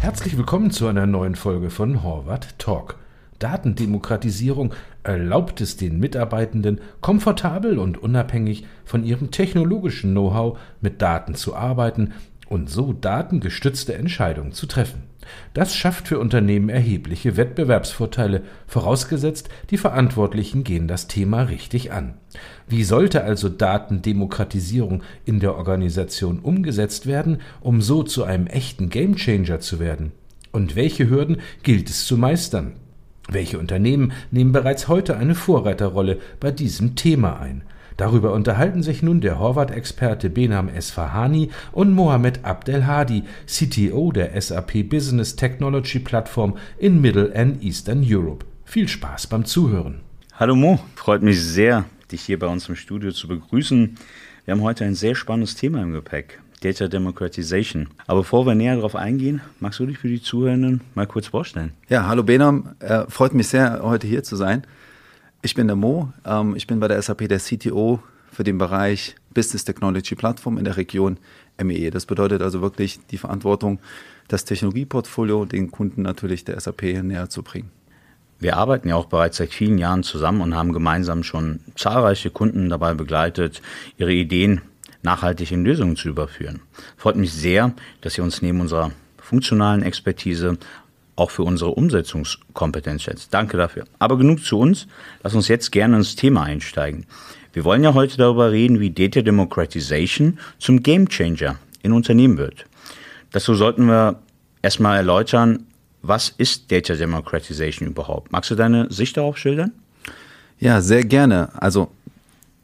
Herzlich willkommen zu einer neuen Folge von Horvath Talk. Datendemokratisierung erlaubt es den Mitarbeitenden, komfortabel und unabhängig von ihrem technologischen Know-how mit Daten zu arbeiten und so datengestützte Entscheidungen zu treffen. Das schafft für Unternehmen erhebliche Wettbewerbsvorteile, vorausgesetzt, die Verantwortlichen gehen das Thema richtig an. Wie sollte also Datendemokratisierung in der Organisation umgesetzt werden, um so zu einem echten Gamechanger zu werden? Und welche Hürden gilt es zu meistern? Welche Unternehmen nehmen bereits heute eine Vorreiterrolle bei diesem Thema ein? Darüber unterhalten sich nun der Horvath-Experte Benam Esfahani und Mohamed Abdelhadi, CTO der SAP Business Technology Plattform in Middle and Eastern Europe. Viel Spaß beim Zuhören. Hallo Mo, freut mich sehr, dich hier bei uns im Studio zu begrüßen. Wir haben heute ein sehr spannendes Thema im Gepäck. Data Democratization. Aber bevor wir näher darauf eingehen, magst du dich für die Zuhörenden mal kurz vorstellen? Ja, hallo Benam, äh, freut mich sehr, heute hier zu sein. Ich bin der Mo, ähm, ich bin bei der SAP der CTO für den Bereich Business Technology Plattform in der Region MEE. Das bedeutet also wirklich die Verantwortung, das Technologieportfolio den Kunden natürlich der SAP näher zu bringen. Wir arbeiten ja auch bereits seit vielen Jahren zusammen und haben gemeinsam schon zahlreiche Kunden dabei begleitet, ihre Ideen nachhaltig in Lösungen zu überführen. Freut mich sehr, dass ihr uns neben unserer funktionalen Expertise auch für unsere Umsetzungskompetenz schätzt. Danke dafür. Aber genug zu uns. Lass uns jetzt gerne ins Thema einsteigen. Wir wollen ja heute darüber reden, wie Data Democratization zum Gamechanger in Unternehmen wird. Dazu sollten wir erstmal erläutern, was ist Data Democratization überhaupt? Magst du deine Sicht darauf schildern? Ja, sehr gerne. Also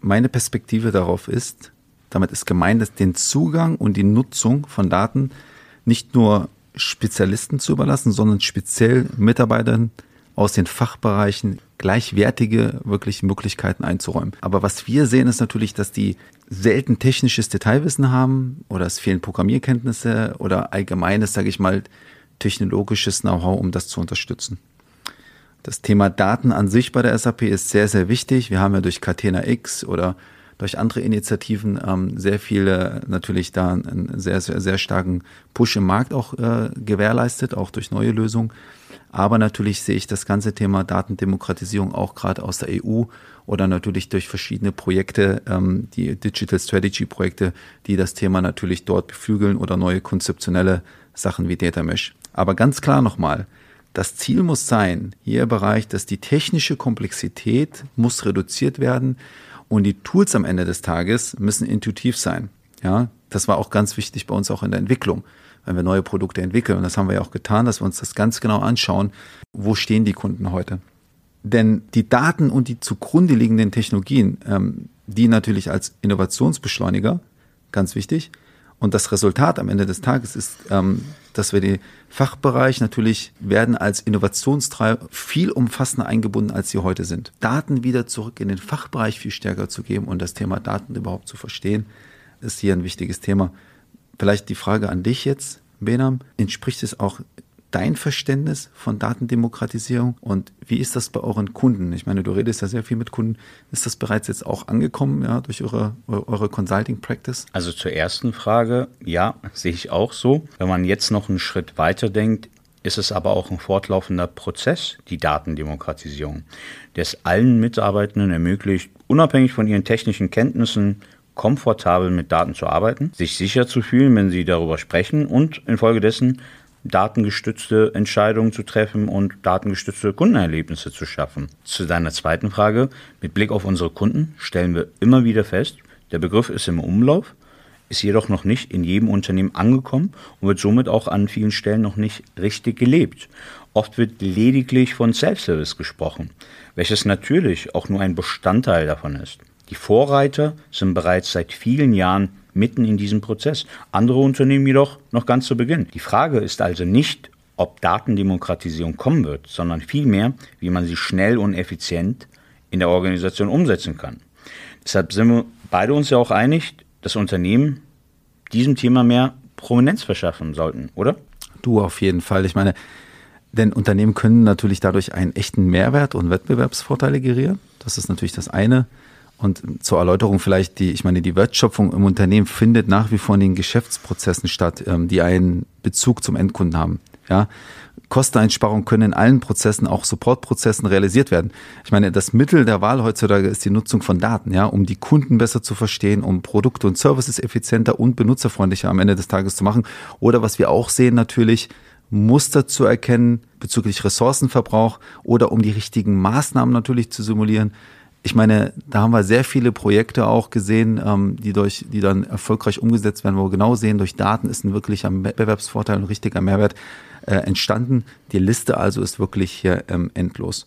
meine Perspektive darauf ist, damit ist gemeint, dass den Zugang und die Nutzung von Daten nicht nur Spezialisten zu überlassen, sondern speziell Mitarbeitern aus den Fachbereichen gleichwertige wirklich Möglichkeiten einzuräumen. Aber was wir sehen, ist natürlich, dass die selten technisches Detailwissen haben oder es fehlen Programmierkenntnisse oder allgemeines, sage ich mal, technologisches Know-how, um das zu unterstützen. Das Thema Daten an sich bei der SAP ist sehr, sehr wichtig. Wir haben ja durch Catena X oder durch andere Initiativen ähm, sehr viele natürlich da einen sehr, sehr, sehr starken Push im Markt auch äh, gewährleistet, auch durch neue Lösungen. Aber natürlich sehe ich das ganze Thema Datendemokratisierung auch gerade aus der EU oder natürlich durch verschiedene Projekte, ähm, die Digital Strategy Projekte, die das Thema natürlich dort beflügeln oder neue konzeptionelle Sachen wie Data Mesh. Aber ganz klar nochmal, das Ziel muss sein, hier im Bereich, dass die technische Komplexität muss reduziert werden und die Tools am Ende des Tages müssen intuitiv sein. Ja, das war auch ganz wichtig bei uns auch in der Entwicklung, wenn wir neue Produkte entwickeln. Und das haben wir ja auch getan, dass wir uns das ganz genau anschauen, wo stehen die Kunden heute. Denn die Daten und die zugrunde liegenden Technologien, ähm, die natürlich als Innovationsbeschleuniger, ganz wichtig, und das Resultat am Ende des Tages ist, ähm, dass wir den Fachbereich natürlich werden als Innovationstreiber viel umfassender eingebunden, als sie heute sind. Daten wieder zurück in den Fachbereich viel stärker zu geben und das Thema Daten überhaupt zu verstehen, ist hier ein wichtiges Thema. Vielleicht die Frage an dich jetzt, Benam. Entspricht es auch dein Verständnis von Datendemokratisierung und wie ist das bei euren Kunden? Ich meine, du redest ja sehr viel mit Kunden. Ist das bereits jetzt auch angekommen, ja, durch eure, eure Consulting Practice? Also zur ersten Frage, ja, sehe ich auch so. Wenn man jetzt noch einen Schritt weiter denkt, ist es aber auch ein fortlaufender Prozess, die Datendemokratisierung, der es allen Mitarbeitenden ermöglicht, unabhängig von ihren technischen Kenntnissen, komfortabel mit Daten zu arbeiten, sich sicher zu fühlen, wenn sie darüber sprechen und infolgedessen datengestützte Entscheidungen zu treffen und datengestützte Kundenerlebnisse zu schaffen. Zu deiner zweiten Frage, mit Blick auf unsere Kunden stellen wir immer wieder fest, der Begriff ist im Umlauf, ist jedoch noch nicht in jedem Unternehmen angekommen und wird somit auch an vielen Stellen noch nicht richtig gelebt. Oft wird lediglich von Self-Service gesprochen, welches natürlich auch nur ein Bestandteil davon ist. Die Vorreiter sind bereits seit vielen Jahren mitten in diesem Prozess. Andere Unternehmen jedoch noch ganz zu Beginn. Die Frage ist also nicht, ob Datendemokratisierung kommen wird, sondern vielmehr, wie man sie schnell und effizient in der Organisation umsetzen kann. Deshalb sind wir beide uns ja auch einig, dass Unternehmen diesem Thema mehr Prominenz verschaffen sollten, oder? Du auf jeden Fall. Ich meine, denn Unternehmen können natürlich dadurch einen echten Mehrwert und Wettbewerbsvorteile gerieren. Das ist natürlich das eine. Und zur Erläuterung vielleicht, die, ich meine, die Wertschöpfung im Unternehmen findet nach wie vor in den Geschäftsprozessen statt, ähm, die einen Bezug zum Endkunden haben. Ja, Kosteneinsparungen können in allen Prozessen, auch Supportprozessen realisiert werden. Ich meine, das Mittel der Wahl heutzutage ist die Nutzung von Daten, ja, um die Kunden besser zu verstehen, um Produkte und Services effizienter und benutzerfreundlicher am Ende des Tages zu machen. Oder was wir auch sehen natürlich, Muster zu erkennen bezüglich Ressourcenverbrauch oder um die richtigen Maßnahmen natürlich zu simulieren ich meine, da haben wir sehr viele Projekte auch gesehen, ähm, die durch, die dann erfolgreich umgesetzt werden, wo wir genau sehen, durch Daten ist ein wirklicher Wettbewerbsvorteil, ein richtiger Mehrwert äh, entstanden. Die Liste also ist wirklich hier ähm, endlos.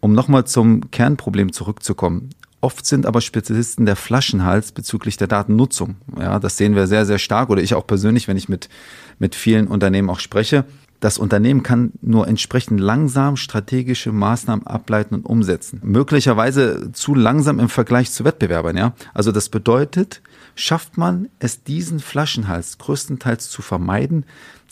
Um nochmal zum Kernproblem zurückzukommen. Oft sind aber Spezialisten der Flaschenhals bezüglich der Datennutzung. Ja, das sehen wir sehr, sehr stark oder ich auch persönlich, wenn ich mit, mit vielen Unternehmen auch spreche das Unternehmen kann nur entsprechend langsam strategische Maßnahmen ableiten und umsetzen. Möglicherweise zu langsam im Vergleich zu Wettbewerbern, ja. Also das bedeutet, schafft man es, diesen Flaschenhals größtenteils zu vermeiden,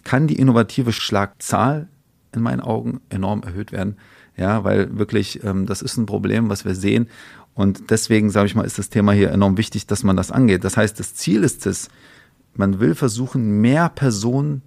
kann die innovative Schlagzahl in meinen Augen enorm erhöht werden. Ja, weil wirklich, ähm, das ist ein Problem, was wir sehen. Und deswegen, sage ich mal, ist das Thema hier enorm wichtig, dass man das angeht. Das heißt, das Ziel ist es, man will versuchen, mehr Personen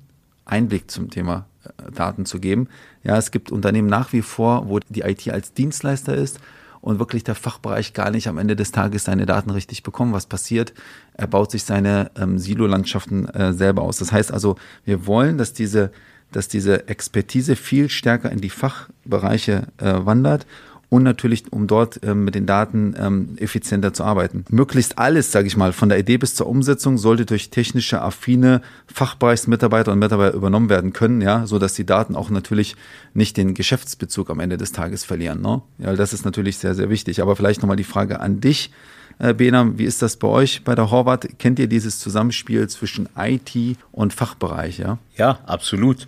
Einblick zum Thema äh, Daten zu geben. Ja, es gibt Unternehmen nach wie vor, wo die IT als Dienstleister ist und wirklich der Fachbereich gar nicht am Ende des Tages seine Daten richtig bekommt. Was passiert? Er baut sich seine ähm, Silo-Landschaften äh, selber aus. Das heißt also, wir wollen, dass diese, dass diese Expertise viel stärker in die Fachbereiche äh, wandert und natürlich, um dort ähm, mit den Daten ähm, effizienter zu arbeiten. Möglichst alles, sage ich mal, von der Idee bis zur Umsetzung sollte durch technische, affine Fachbereichsmitarbeiter und Mitarbeiter übernommen werden können, ja, so dass die Daten auch natürlich nicht den Geschäftsbezug am Ende des Tages verlieren. Ne? Ja, das ist natürlich sehr, sehr wichtig. Aber vielleicht nochmal die Frage an dich. Äh, Benam, wie ist das bei euch bei der Horvath? Kennt ihr dieses Zusammenspiel zwischen IT und Fachbereich? Ja, ja absolut.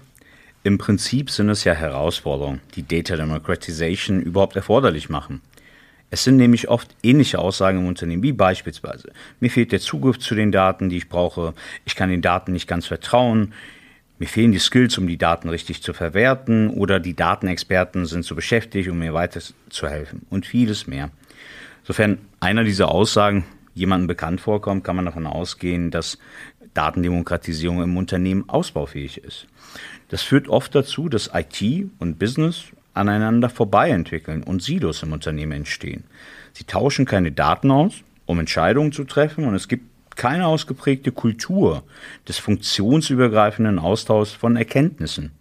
Im Prinzip sind es ja Herausforderungen, die Data Democratization überhaupt erforderlich machen. Es sind nämlich oft ähnliche Aussagen im Unternehmen, wie beispielsweise, mir fehlt der Zugriff zu den Daten, die ich brauche, ich kann den Daten nicht ganz vertrauen, mir fehlen die Skills, um die Daten richtig zu verwerten oder die Datenexperten sind zu beschäftigt, um mir weiterzuhelfen und vieles mehr. Sofern einer dieser Aussagen jemandem bekannt vorkommt, kann man davon ausgehen, dass Datendemokratisierung im Unternehmen ausbaufähig ist. Das führt oft dazu, dass IT und Business aneinander vorbei entwickeln und Silos im Unternehmen entstehen. Sie tauschen keine Daten aus, um Entscheidungen zu treffen und es gibt keine ausgeprägte Kultur des funktionsübergreifenden Austauschs von Erkenntnissen.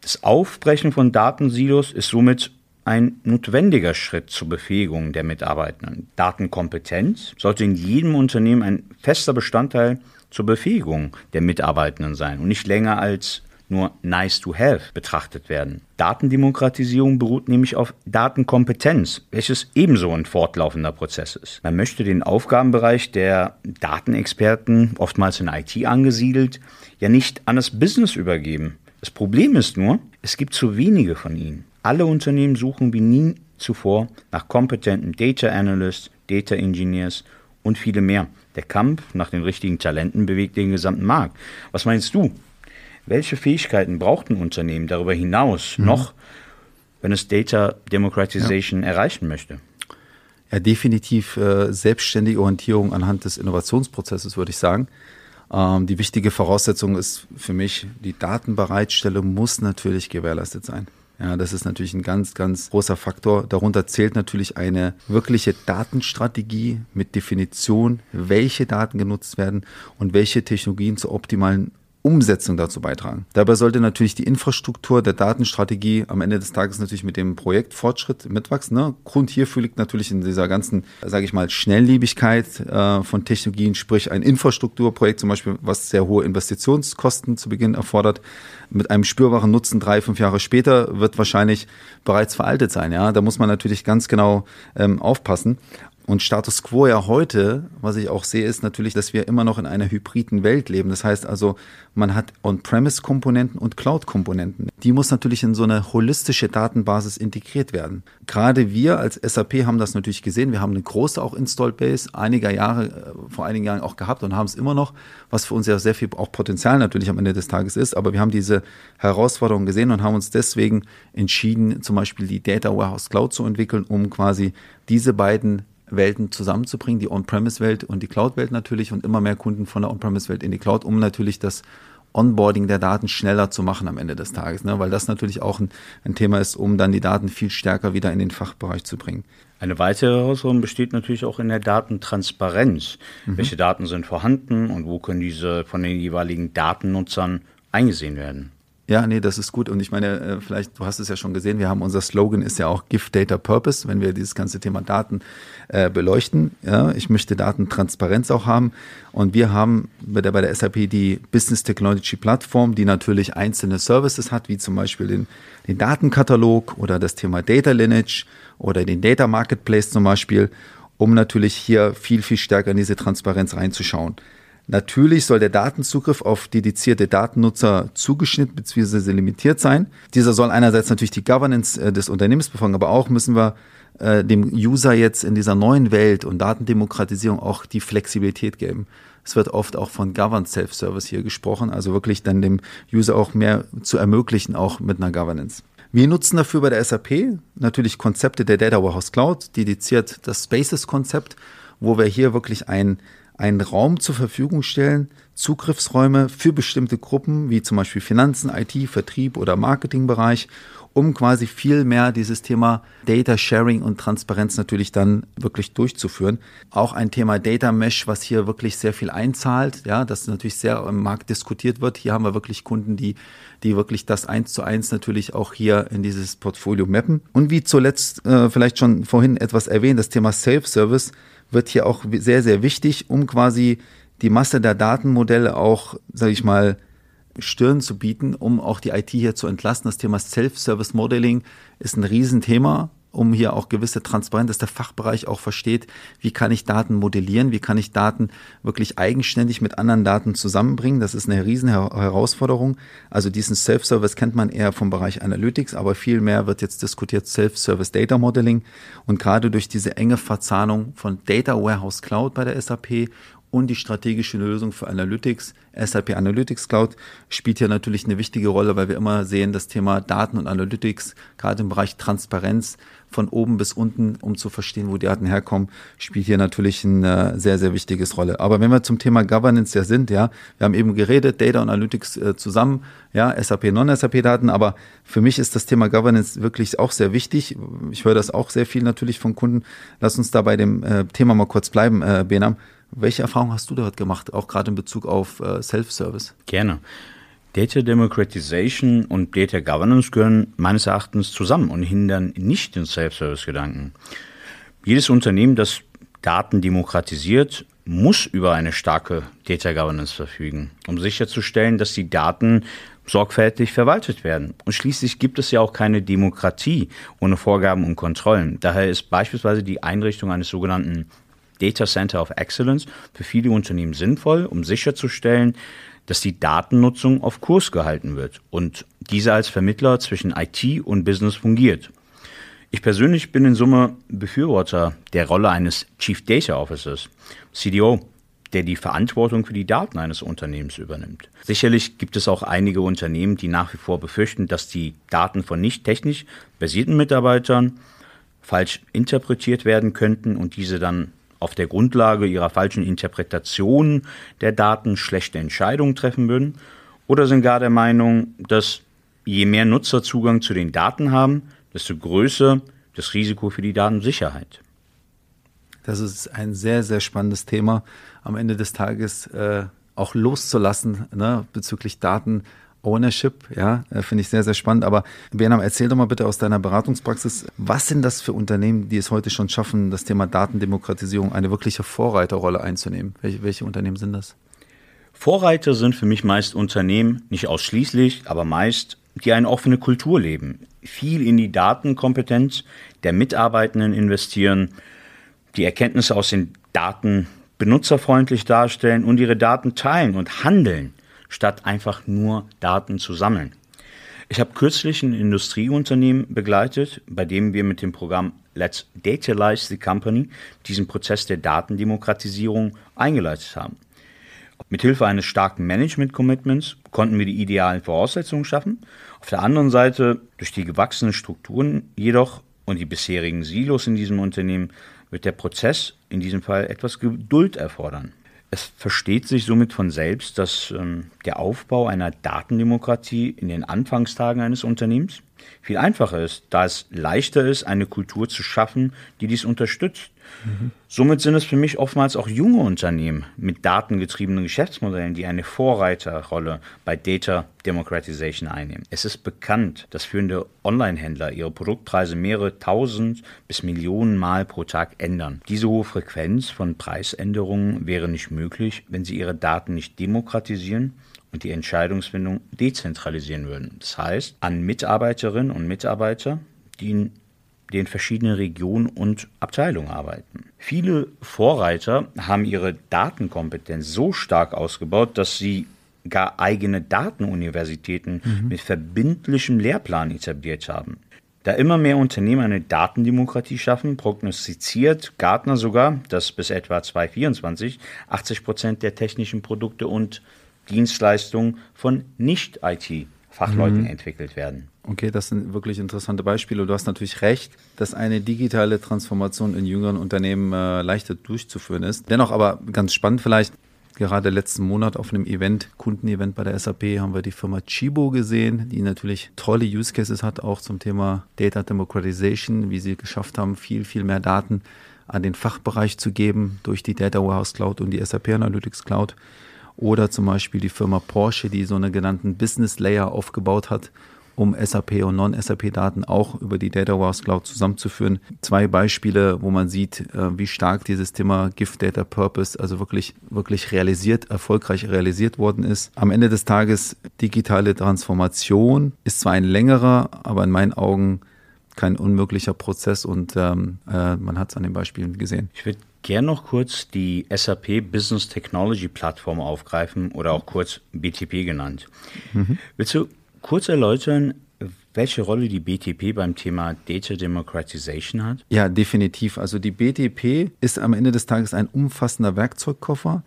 Das Aufbrechen von Datensilos ist somit ein notwendiger Schritt zur Befähigung der Mitarbeitenden. Datenkompetenz sollte in jedem Unternehmen ein fester Bestandteil zur Befähigung der Mitarbeitenden sein und nicht länger als nur nice to have betrachtet werden. Datendemokratisierung beruht nämlich auf Datenkompetenz, welches ebenso ein fortlaufender Prozess ist. Man möchte den Aufgabenbereich der Datenexperten, oftmals in IT angesiedelt, ja nicht an das Business übergeben. Das Problem ist nur, es gibt zu wenige von ihnen. Alle Unternehmen suchen wie nie zuvor nach kompetenten Data Analysts, Data Engineers und viele mehr. Der Kampf nach den richtigen Talenten bewegt den gesamten Markt. Was meinst du? Welche Fähigkeiten braucht ein Unternehmen darüber hinaus mhm. noch, wenn es Data Democratization ja. erreichen möchte? Ja, definitiv äh, selbstständige Orientierung anhand des Innovationsprozesses, würde ich sagen. Ähm, die wichtige Voraussetzung ist für mich, die Datenbereitstellung muss natürlich gewährleistet sein. Ja, das ist natürlich ein ganz, ganz großer Faktor. Darunter zählt natürlich eine wirkliche Datenstrategie mit Definition, welche Daten genutzt werden und welche Technologien zur optimalen Umsetzung dazu beitragen. Dabei sollte natürlich die Infrastruktur der Datenstrategie am Ende des Tages natürlich mit dem Projektfortschritt mitwachsen. Ne? Grund hierfür liegt natürlich in dieser ganzen, sage ich mal, Schnelllebigkeit äh, von Technologien, sprich ein Infrastrukturprojekt zum Beispiel, was sehr hohe Investitionskosten zu Beginn erfordert, mit einem spürbaren Nutzen drei, fünf Jahre später wird wahrscheinlich bereits veraltet sein. Ja, da muss man natürlich ganz genau ähm, aufpassen. Und Status quo ja heute, was ich auch sehe, ist natürlich, dass wir immer noch in einer hybriden Welt leben. Das heißt also, man hat On-Premise-Komponenten und Cloud-Komponenten. Die muss natürlich in so eine holistische Datenbasis integriert werden. Gerade wir als SAP haben das natürlich gesehen. Wir haben eine große auch Installed Base einiger Jahre, äh, vor einigen Jahren auch gehabt und haben es immer noch, was für uns ja sehr viel auch Potenzial natürlich am Ende des Tages ist. Aber wir haben diese Herausforderung gesehen und haben uns deswegen entschieden, zum Beispiel die Data Warehouse Cloud zu entwickeln, um quasi diese beiden Welten zusammenzubringen, die On-Premise-Welt und die Cloud-Welt natürlich und immer mehr Kunden von der On-Premise-Welt in die Cloud, um natürlich das Onboarding der Daten schneller zu machen am Ende des Tages, ne? weil das natürlich auch ein, ein Thema ist, um dann die Daten viel stärker wieder in den Fachbereich zu bringen. Eine weitere Herausforderung besteht natürlich auch in der Datentransparenz. Mhm. Welche Daten sind vorhanden und wo können diese von den jeweiligen Datennutzern eingesehen werden? Ja, nee, das ist gut. Und ich meine, äh, vielleicht, du hast es ja schon gesehen, wir haben unser Slogan ist ja auch Give Data Purpose, wenn wir dieses ganze Thema Daten äh, beleuchten. Ja, ich möchte Datentransparenz auch haben. Und wir haben bei der, bei der SAP die Business Technology Plattform, die natürlich einzelne Services hat, wie zum Beispiel den, den Datenkatalog oder das Thema Data Lineage oder den Data Marketplace zum Beispiel, um natürlich hier viel, viel stärker in diese Transparenz reinzuschauen. Natürlich soll der Datenzugriff auf dedizierte Datennutzer zugeschnitten bzw. limitiert sein. Dieser soll einerseits natürlich die Governance äh, des Unternehmens befolgen, aber auch müssen wir äh, dem User jetzt in dieser neuen Welt und Datendemokratisierung auch die Flexibilität geben. Es wird oft auch von Governed Self-Service hier gesprochen, also wirklich dann dem User auch mehr zu ermöglichen, auch mit einer Governance. Wir nutzen dafür bei der SAP natürlich Konzepte der Data Warehouse Cloud, dediziert das Spaces-Konzept, wo wir hier wirklich ein einen Raum zur Verfügung stellen, Zugriffsräume für bestimmte Gruppen, wie zum Beispiel Finanzen, IT, Vertrieb oder Marketingbereich, um quasi viel mehr dieses Thema Data Sharing und Transparenz natürlich dann wirklich durchzuführen. Auch ein Thema Data Mesh, was hier wirklich sehr viel einzahlt, ja, das natürlich sehr im Markt diskutiert wird. Hier haben wir wirklich Kunden, die, die wirklich das eins zu eins natürlich auch hier in dieses Portfolio mappen. Und wie zuletzt äh, vielleicht schon vorhin etwas erwähnt, das Thema Self-Service wird hier auch sehr, sehr wichtig, um quasi die Masse der Datenmodelle auch, sage ich mal, Stirn zu bieten, um auch die IT hier zu entlasten. Das Thema Self-Service Modeling ist ein Riesenthema um hier auch gewisse Transparenz, dass der Fachbereich auch versteht, wie kann ich Daten modellieren, wie kann ich Daten wirklich eigenständig mit anderen Daten zusammenbringen. Das ist eine riesen Herausforderung. Also diesen Self-Service kennt man eher vom Bereich Analytics, aber viel mehr wird jetzt diskutiert Self-Service Data Modeling. Und gerade durch diese enge Verzahnung von Data Warehouse Cloud bei der SAP und die strategische Lösung für Analytics, SAP Analytics Cloud, spielt hier natürlich eine wichtige Rolle, weil wir immer sehen, das Thema Daten und Analytics, gerade im Bereich Transparenz, von oben bis unten, um zu verstehen, wo die Daten herkommen, spielt hier natürlich eine äh, sehr, sehr wichtiges Rolle. Aber wenn wir zum Thema Governance ja sind, ja, wir haben eben geredet, Data und Analytics äh, zusammen, ja, SAP, Non-SAP-Daten, aber für mich ist das Thema Governance wirklich auch sehr wichtig. Ich höre das auch sehr viel natürlich von Kunden. Lass uns da bei dem äh, Thema mal kurz bleiben, Benam. Welche Erfahrungen hast du dort gemacht, auch gerade in Bezug auf äh, Self-Service? Gerne. Data Democratization und Data Governance gehören meines Erachtens zusammen und hindern nicht den Self-Service-Gedanken. Jedes Unternehmen, das Daten demokratisiert, muss über eine starke Data Governance verfügen, um sicherzustellen, dass die Daten sorgfältig verwaltet werden. Und schließlich gibt es ja auch keine Demokratie ohne Vorgaben und Kontrollen. Daher ist beispielsweise die Einrichtung eines sogenannten Data Center of Excellence für viele Unternehmen sinnvoll, um sicherzustellen, dass die Datennutzung auf Kurs gehalten wird und diese als Vermittler zwischen IT und Business fungiert. Ich persönlich bin in Summe Befürworter der Rolle eines Chief Data Officers, CDO, der die Verantwortung für die Daten eines Unternehmens übernimmt. Sicherlich gibt es auch einige Unternehmen, die nach wie vor befürchten, dass die Daten von nicht technisch basierten Mitarbeitern falsch interpretiert werden könnten und diese dann auf der Grundlage ihrer falschen Interpretation der Daten schlechte Entscheidungen treffen würden? Oder sind gar der Meinung, dass je mehr Nutzer Zugang zu den Daten haben, desto größer das Risiko für die Datensicherheit? Das ist ein sehr, sehr spannendes Thema. Am Ende des Tages äh, auch loszulassen ne, bezüglich Daten Ownership, ja, äh, finde ich sehr, sehr spannend. Aber Bernhard, erzähl doch mal bitte aus deiner Beratungspraxis, was sind das für Unternehmen, die es heute schon schaffen, das Thema Datendemokratisierung eine wirkliche Vorreiterrolle einzunehmen? Welche, welche Unternehmen sind das? Vorreiter sind für mich meist Unternehmen, nicht ausschließlich, aber meist, die eine offene Kultur leben, viel in die Datenkompetenz der Mitarbeitenden investieren, die Erkenntnisse aus den Daten benutzerfreundlich darstellen und ihre Daten teilen und handeln, statt einfach nur Daten zu sammeln. Ich habe kürzlich ein Industrieunternehmen begleitet, bei dem wir mit dem Programm Let's Datalize the Company diesen Prozess der Datendemokratisierung eingeleitet haben. Mithilfe eines starken Management-Commitments konnten wir die idealen Voraussetzungen schaffen. Auf der anderen Seite, durch die gewachsenen Strukturen jedoch und die bisherigen Silos in diesem Unternehmen, wird der Prozess in diesem Fall etwas Geduld erfordern. Es versteht sich somit von selbst, dass ähm, der Aufbau einer Datendemokratie in den Anfangstagen eines Unternehmens viel einfacher ist, da es leichter ist, eine Kultur zu schaffen, die dies unterstützt. Somit sind es für mich oftmals auch junge Unternehmen mit datengetriebenen Geschäftsmodellen, die eine Vorreiterrolle bei Data Democratization einnehmen. Es ist bekannt, dass führende Online-Händler ihre Produktpreise mehrere tausend bis Millionen Mal pro Tag ändern. Diese hohe Frequenz von Preisänderungen wäre nicht möglich, wenn sie ihre Daten nicht demokratisieren und die Entscheidungsfindung dezentralisieren würden. Das heißt, an Mitarbeiterinnen und Mitarbeiter, die in den verschiedenen Regionen und Abteilungen arbeiten. Viele Vorreiter haben ihre Datenkompetenz so stark ausgebaut, dass sie gar eigene Datenuniversitäten mhm. mit verbindlichem Lehrplan etabliert haben. Da immer mehr Unternehmen eine Datendemokratie schaffen, prognostiziert Gartner sogar, dass bis etwa 2024 80 Prozent der technischen Produkte und Dienstleistungen von Nicht-IT-Fachleuten mhm. entwickelt werden. Okay, das sind wirklich interessante Beispiele. Du hast natürlich recht, dass eine digitale Transformation in jüngeren Unternehmen äh, leichter durchzuführen ist. Dennoch aber ganz spannend vielleicht, gerade letzten Monat auf einem Event, Kundenevent bei der SAP, haben wir die Firma Chibo gesehen, die natürlich tolle Use Cases hat, auch zum Thema Data Democratization, wie sie geschafft haben, viel, viel mehr Daten an den Fachbereich zu geben durch die Data Warehouse Cloud und die SAP Analytics Cloud. Oder zum Beispiel die Firma Porsche, die so einen genannten Business Layer aufgebaut hat, um SAP und Non-SAP-Daten auch über die Data Warehouse Cloud zusammenzuführen. Zwei Beispiele, wo man sieht, äh, wie stark dieses Thema Gift Data Purpose also wirklich, wirklich realisiert, erfolgreich realisiert worden ist. Am Ende des Tages digitale Transformation ist zwar ein längerer, aber in meinen Augen kein unmöglicher Prozess und ähm, äh, man hat es an den Beispielen gesehen. Ich würde gerne noch kurz die SAP Business Technology Plattform aufgreifen oder auch kurz BTP genannt. Mhm. Willst du kurz erläutern, welche Rolle die BTP beim Thema Data Democratization hat? Ja, definitiv. Also die BTP ist am Ende des Tages ein umfassender Werkzeugkoffer,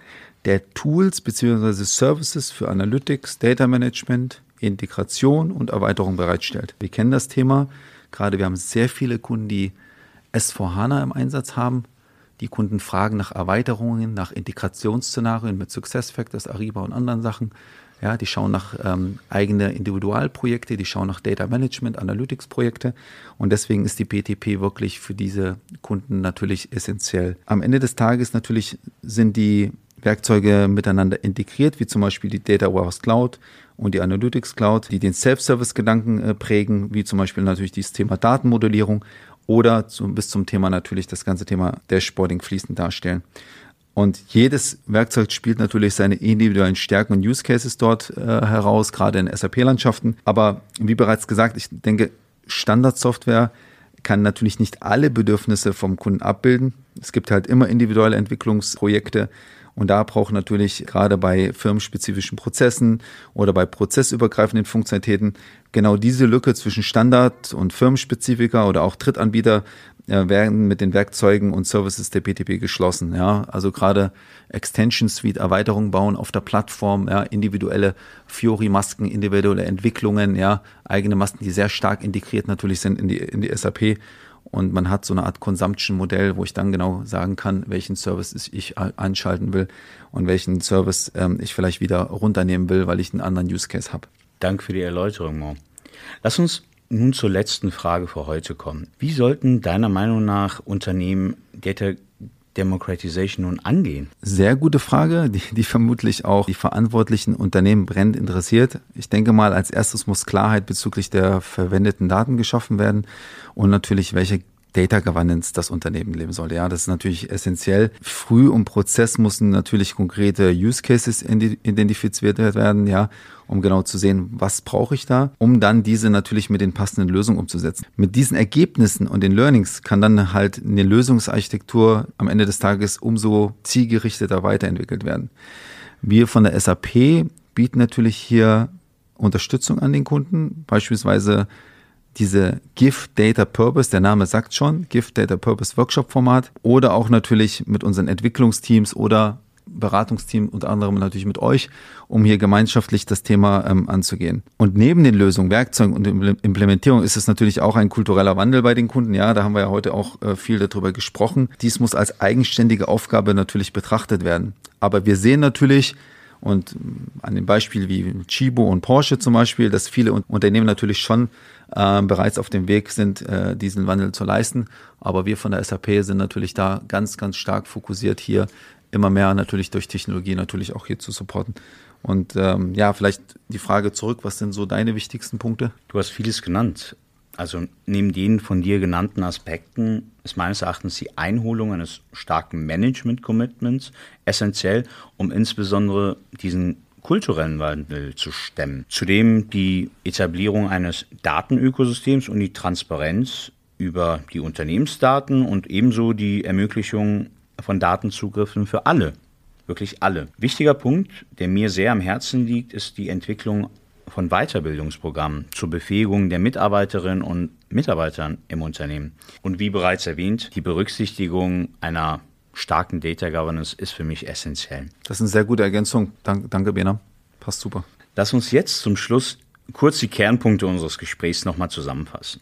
der Tools bzw. Services für Analytics, Data Management, Integration und Erweiterung bereitstellt. Wir kennen das Thema. Gerade wir haben sehr viele Kunden, die S4HANA im Einsatz haben. Die Kunden fragen nach Erweiterungen, nach Integrationsszenarien mit SuccessFactors, Ariba und anderen Sachen. Ja, die schauen nach ähm, eigene Individualprojekte, die schauen nach Data Management, Analytics Projekte und deswegen ist die BTP wirklich für diese Kunden natürlich essentiell. Am Ende des Tages natürlich sind die Werkzeuge miteinander integriert, wie zum Beispiel die Data Warehouse Cloud und die Analytics Cloud, die den Self-Service-Gedanken äh, prägen, wie zum Beispiel natürlich dieses Thema Datenmodellierung oder zum, bis zum Thema natürlich das ganze Thema Dashboarding fließend darstellen. Und jedes Werkzeug spielt natürlich seine individuellen Stärken und Use Cases dort äh, heraus, gerade in SAP-Landschaften. Aber wie bereits gesagt, ich denke, Standardsoftware kann natürlich nicht alle Bedürfnisse vom Kunden abbilden. Es gibt halt immer individuelle Entwicklungsprojekte und da braucht natürlich gerade bei firmenspezifischen Prozessen oder bei prozessübergreifenden Funktionalitäten genau diese Lücke zwischen Standard und Firmenspezifika oder auch Drittanbieter äh, werden mit den Werkzeugen und Services der BTP geschlossen. Ja, also gerade Extension Suite Erweiterungen bauen auf der Plattform, ja, individuelle Fiori-Masken, individuelle Entwicklungen, ja, eigene Masken, die sehr stark integriert natürlich sind in die, in die SAP und man hat so eine Art Consumption-Modell, wo ich dann genau sagen kann, welchen Service ich anschalten will und welchen Service ähm, ich vielleicht wieder runternehmen will, weil ich einen anderen Use Case habe. Danke für die Erläuterung, Mo. Lass uns nun zur letzten Frage für heute kommen. Wie sollten deiner Meinung nach Unternehmen Data Democratization nun angehen? Sehr gute Frage, die, die vermutlich auch die verantwortlichen Unternehmen brennend interessiert. Ich denke mal, als erstes muss Klarheit bezüglich der verwendeten Daten geschaffen werden und natürlich, welche Data Governance das Unternehmen leben sollte. Ja, das ist natürlich essentiell. Früh im Prozess müssen natürlich konkrete Use Cases identifiziert werden, ja, um genau zu sehen, was brauche ich da, um dann diese natürlich mit den passenden Lösungen umzusetzen. Mit diesen Ergebnissen und den Learnings kann dann halt eine Lösungsarchitektur am Ende des Tages umso zielgerichteter weiterentwickelt werden. Wir von der SAP bieten natürlich hier Unterstützung an den Kunden, beispielsweise diese Gift Data Purpose, der Name sagt schon, Gift Data Purpose Workshop Format oder auch natürlich mit unseren Entwicklungsteams oder Beratungsteam, unter anderem natürlich mit euch, um hier gemeinschaftlich das Thema ähm, anzugehen. Und neben den Lösungen, Werkzeugen und Implementierung ist es natürlich auch ein kultureller Wandel bei den Kunden. Ja, da haben wir ja heute auch äh, viel darüber gesprochen. Dies muss als eigenständige Aufgabe natürlich betrachtet werden. Aber wir sehen natürlich, und an dem Beispiel wie Chibo und Porsche zum Beispiel, dass viele Unternehmen natürlich schon äh, bereits auf dem Weg sind, äh, diesen Wandel zu leisten. Aber wir von der SAP sind natürlich da ganz, ganz stark fokussiert, hier immer mehr natürlich durch Technologie natürlich auch hier zu supporten. Und ähm, ja, vielleicht die Frage zurück, was sind so deine wichtigsten Punkte? Du hast vieles genannt. Also neben den von dir genannten Aspekten ist meines Erachtens die Einholung eines starken Management-Commitments essentiell, um insbesondere diesen kulturellen Wandel zu stemmen. Zudem die Etablierung eines Datenökosystems und die Transparenz über die Unternehmensdaten und ebenso die Ermöglichung von Datenzugriffen für alle, wirklich alle. Wichtiger Punkt, der mir sehr am Herzen liegt, ist die Entwicklung von Weiterbildungsprogrammen zur Befähigung der Mitarbeiterinnen und Mitarbeitern im Unternehmen. Und wie bereits erwähnt, die Berücksichtigung einer starken Data Governance ist für mich essentiell. Das ist eine sehr gute Ergänzung. Danke, danke Bena. Passt super. Lass uns jetzt zum Schluss kurz die Kernpunkte unseres Gesprächs nochmal zusammenfassen.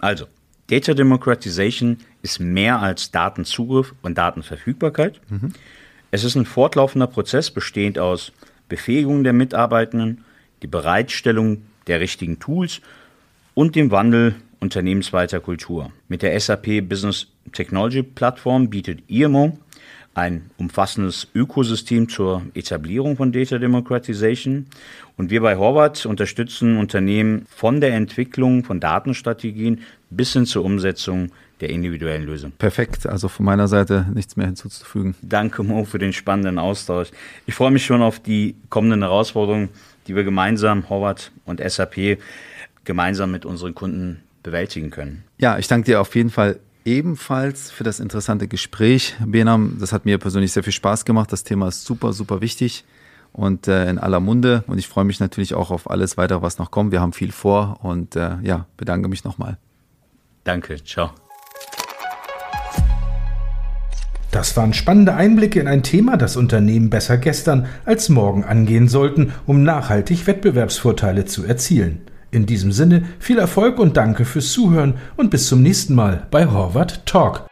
Also, Data Democratization ist mehr als Datenzugriff und Datenverfügbarkeit. Mhm. Es ist ein fortlaufender Prozess bestehend aus Befähigung der Mitarbeitenden, die Bereitstellung der richtigen Tools und dem Wandel unternehmensweiter Kultur. Mit der SAP Business Technology Plattform bietet IMO ein umfassendes Ökosystem zur Etablierung von Data Democratization. Und wir bei Horvath unterstützen Unternehmen von der Entwicklung von Datenstrategien bis hin zur Umsetzung der individuellen Lösung. Perfekt, also von meiner Seite nichts mehr hinzuzufügen. Danke Mo für den spannenden Austausch. Ich freue mich schon auf die kommenden Herausforderungen, die wir gemeinsam, Horvath und SAP, gemeinsam mit unseren Kunden bewältigen können. Ja, ich danke dir auf jeden Fall ebenfalls für das interessante Gespräch, Benam. Das hat mir persönlich sehr viel Spaß gemacht. Das Thema ist super, super wichtig und äh, in aller Munde. Und ich freue mich natürlich auch auf alles weitere, was noch kommt. Wir haben viel vor und äh, ja, bedanke mich nochmal. Danke, ciao. Das waren spannende Einblicke in ein Thema, das Unternehmen besser gestern als morgen angehen sollten, um nachhaltig Wettbewerbsvorteile zu erzielen. In diesem Sinne viel Erfolg und danke fürs Zuhören und bis zum nächsten Mal bei Horvath Talk.